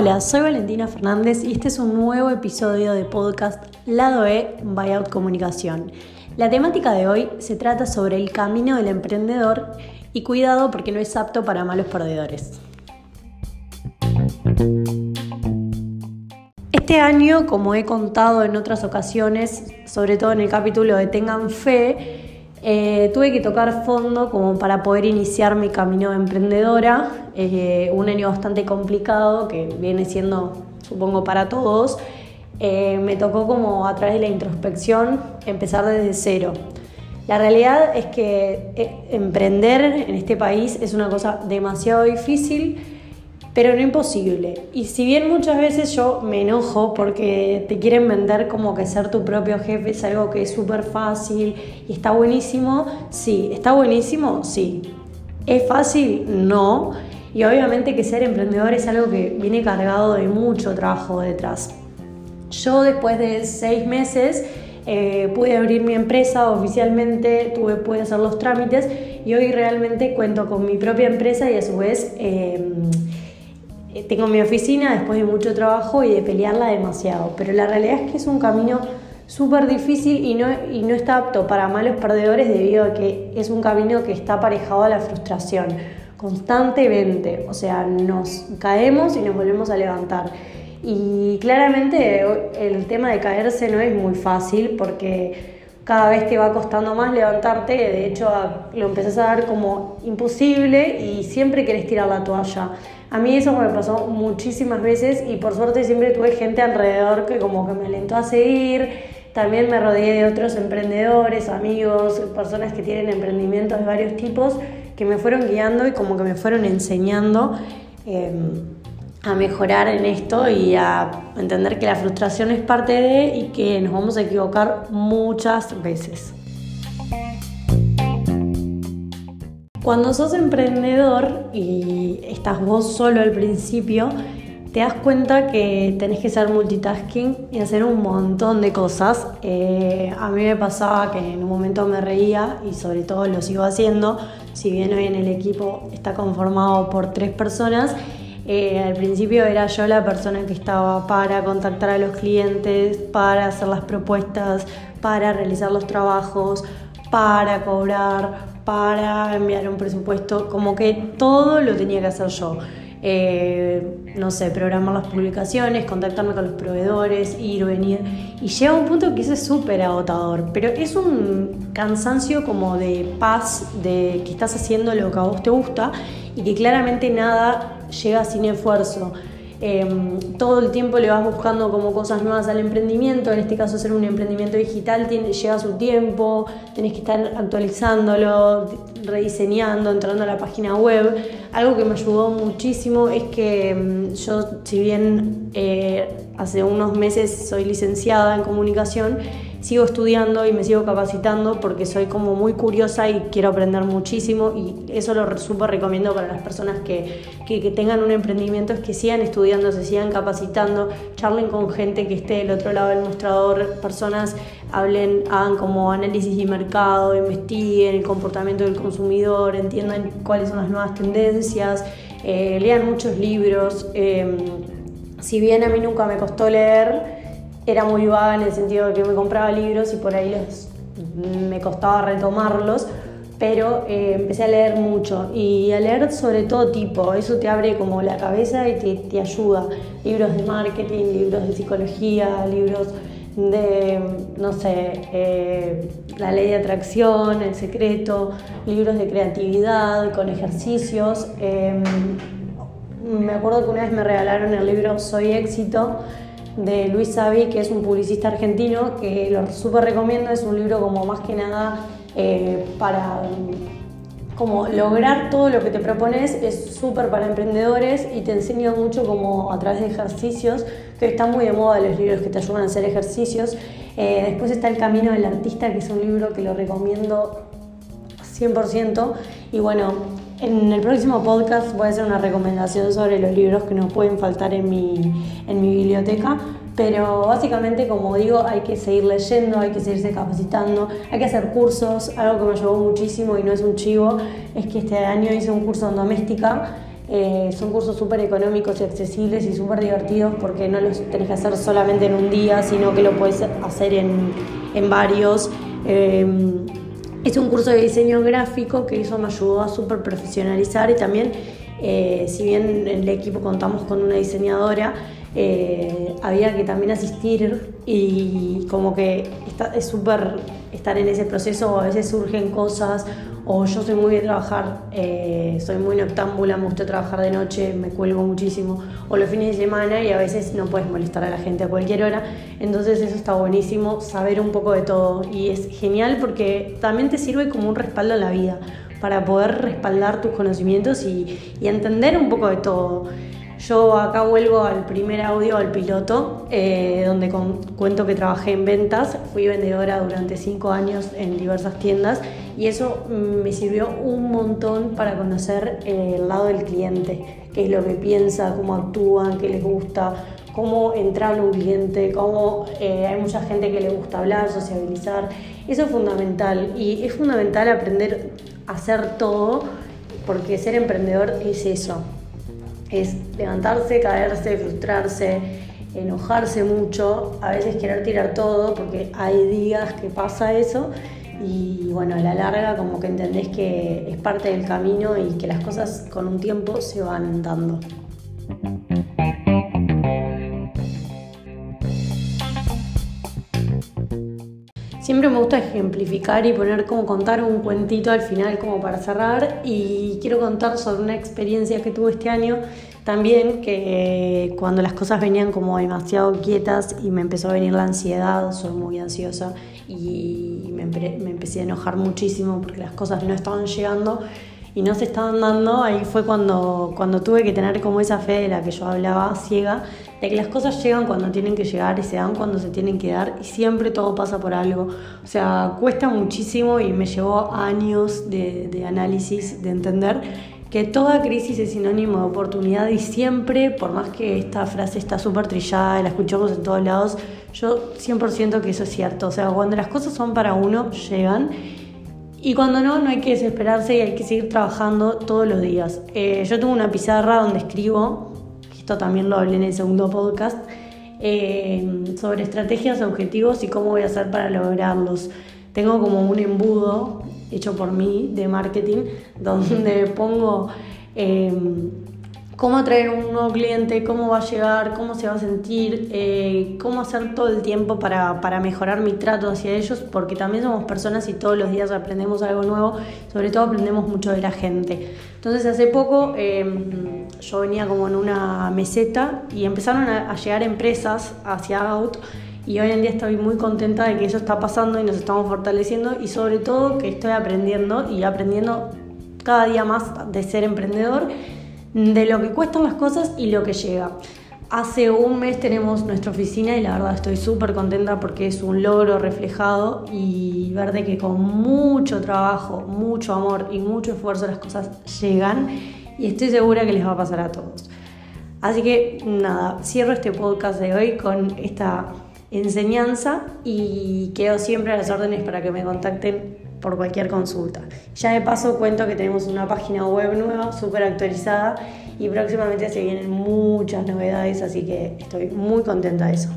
Hola, soy Valentina Fernández y este es un nuevo episodio de podcast Lado E Buyout Comunicación. La temática de hoy se trata sobre el camino del emprendedor y cuidado porque no es apto para malos perdedores. Este año, como he contado en otras ocasiones, sobre todo en el capítulo de Tengan Fe, eh, tuve que tocar fondo como para poder iniciar mi camino de emprendedora, eh, un año bastante complicado que viene siendo, supongo, para todos. Eh, me tocó como a través de la introspección empezar desde cero. La realidad es que emprender en este país es una cosa demasiado difícil pero no imposible. Y si bien muchas veces yo me enojo porque te quieren vender como que ser tu propio jefe es algo que es súper fácil y está buenísimo, sí, está buenísimo, sí. ¿Es fácil? No. Y obviamente que ser emprendedor es algo que viene cargado de mucho trabajo detrás. Yo después de seis meses eh, pude abrir mi empresa oficialmente, tuve, pude hacer los trámites y hoy realmente cuento con mi propia empresa y a su vez... Eh, tengo mi oficina después de mucho trabajo y de pelearla demasiado, pero la realidad es que es un camino súper difícil y no, y no está apto para malos perdedores debido a que es un camino que está aparejado a la frustración constantemente, o sea, nos caemos y nos volvemos a levantar. Y claramente el tema de caerse no es muy fácil porque cada vez te va costando más levantarte, de hecho lo empezás a dar como imposible y siempre querés tirar la toalla. A mí eso me pasó muchísimas veces y por suerte siempre tuve gente alrededor que como que me alentó a seguir. También me rodeé de otros emprendedores, amigos, personas que tienen emprendimientos de varios tipos que me fueron guiando y como que me fueron enseñando em, a mejorar en esto y a entender que la frustración es parte de y que nos vamos a equivocar muchas veces. Cuando sos emprendedor y estás vos solo al principio, te das cuenta que tenés que ser multitasking y hacer un montón de cosas. Eh, a mí me pasaba que en un momento me reía y sobre todo lo sigo haciendo, si bien hoy en el equipo está conformado por tres personas. Eh, al principio era yo la persona que estaba para contactar a los clientes, para hacer las propuestas, para realizar los trabajos, para cobrar, para enviar un presupuesto, como que todo lo tenía que hacer yo. Eh, no sé, programar las publicaciones, contactarme con los proveedores, ir, venir. Y llega un punto que es súper agotador, pero es un cansancio como de paz, de que estás haciendo lo que a vos te gusta y que claramente nada llega sin esfuerzo. Em, todo el tiempo le vas buscando como cosas nuevas al emprendimiento, en este caso hacer un emprendimiento digital tiene, lleva su tiempo, tenés que estar actualizándolo, rediseñando, entrando a la página web. Algo que me ayudó muchísimo es que em, yo, si bien eh, hace unos meses soy licenciada en comunicación, sigo estudiando y me sigo capacitando porque soy como muy curiosa y quiero aprender muchísimo y eso lo súper recomiendo para las personas que, que, tengan un emprendimiento, es que sigan estudiando, se sigan capacitando, charlen con gente que esté del otro lado del mostrador, personas hablen, hagan como análisis de mercado, investiguen el comportamiento del consumidor, entiendan cuáles son las nuevas tendencias, eh, lean muchos libros. Em, si bien a mí nunca me costó leer, era muy vaga en el sentido de que me compraba libros y por ahí me costaba retomarlos, pero eh, empecé a leer mucho y a leer sobre todo tipo, eso te abre como la cabeza y te, te ayuda. Libros de marketing, libros de psicología, libros de, no sé, eh, la ley de atracción, el secreto, libros de creatividad con ejercicios. Em, me acuerdo que una vez me regalaron el libro Soy éxito de Luis Savi, que es un publicista argentino, que lo súper recomiendo, es un libro como más que nada eh, para como lograr todo lo que te propones, es súper para emprendedores y te enseña mucho como a través de ejercicios, que están muy de moda los libros que te ayudan a hacer ejercicios. Eh, después está El Camino del Artista, que es un libro que lo recomiendo 100%. Y bueno, en el próximo podcast voy a hacer una recomendación sobre los libros que no pueden faltar en mi, en mi biblioteca. Pero básicamente, como digo, hay que seguir leyendo, hay que seguirse capacitando, hay que hacer cursos. Algo que me ayudó muchísimo y no es un chivo, es que este año hice un curso en doméstica Eh, son cursos súper económicos y accesibles y súper divertidos porque no los tenés que hacer solamente en un día, sino que lo puedes hacer en, varios. Eh, es un curso de diseño gráfico que eso me ayudó a súper profesionalizar y también, eh, si bien en el equipo contamos con una diseñadora, había que también asistir y como que es súper estar en ese proceso, a veces surgen cosas o yo soy muy de trabajar, eh, soy muy noctámbula, me gusta trabajar de noche, me cuelgo muchísimo, o los fines de semana y a veces no puedes molestar a la gente a cualquier hora, entonces eso está buenísimo, saber un poco de todo. Y es genial porque también te sirve como un respaldo en la vida, para poder respaldar tus conocimientos y, y entender un poco de todo. Yo acá vuelvo al primer audio, al piloto, eh, donde cuento que trabajé en ventas, fui vendedora durante cinco años en diversas tiendas y eso me sirvió un montón para conocer eh, el lado del cliente, qué es lo que piensa, cómo actúan, qué les gusta, cómo entrar en un cliente, cómo eh, hay mucha gente que le gusta hablar, sociabilizar. Eso es fundamental y es fundamental aprender a hacer todo porque ser emprendedor es eso, es levantarse, caerse, frustrarse, enojarse mucho, a veces querer tirar todo, porque hay días que pasa eso y bueno, a la larga como que entendés que es parte del camino y que las cosas con un tiempo se van dando. Siempre me gusta ejemplificar y poner como contar un cuentito al final como para cerrar. Y quiero contar sobre una experiencia que tuve este año también que cuando las cosas venían como demasiado quietas y me empezó a venir la ansiedad, soy muy ansiosa y me, me empecé a enojar muchísimo porque las cosas no estaban llegando y no se estaban dando, ahí fue cuando, cuando tuve que tener como esa fe de la que yo hablaba, ciega, de que las cosas llegan cuando tienen que llegar y se dan cuando se tienen que dar y siempre todo pasa por algo. O sea, cuesta muchísimo y me llevó años de, de análisis, de entender que toda crisis es sinónimo de oportunidad y siempre, por más que esta frase está súper trillada la escuchamos en todos lados, yo 100% que eso es cierto. O sea, cuando las cosas son para uno, llegan y cuando no, no hay que desesperarse y hay que seguir trabajando todos los días. Eh, yo tengo una pizarra donde escribo, esto también lo hablé en el segundo podcast, eh, sobre estrategias, objetivos y cómo voy a hacer para lograrlos. Tengo como un embudo hecho por mí de marketing donde pongo... Eh, cómo atraer un nuevo cliente, cómo va a llegar, cómo se va a sentir, eh, cómo hacer todo el tiempo para, mejorar mi trato hacia ellos, porque también somos personas y todos los días aprendemos algo nuevo, sobre todo aprendemos mucho de la gente. Entonces hace poco em, yo venía como en una meseta y empezaron a, llegar empresas hacia Out y hoy en día estoy muy contenta de que eso está pasando y nos estamos fortaleciendo y sobre todo que estoy aprendiendo y aprendiendo cada día más de ser emprendedor de lo que cuestan las cosas y lo que llega. Hace un mes tenemos nuestra oficina y la verdad estoy súper contenta porque es un logro reflejado y ver de que con mucho trabajo, mucho amor y mucho esfuerzo las cosas llegan y estoy segura que les va a pasar a todos. Así que nada, cierro este podcast de hoy con esta enseñanza y quedo siempre a las órdenes para que me contacten por cualquier consulta. Ya de paso cuento que tenemos una página web nueva, súper actualizada y próximamente se vienen muchas novedades, así que estoy muy contenta de eso.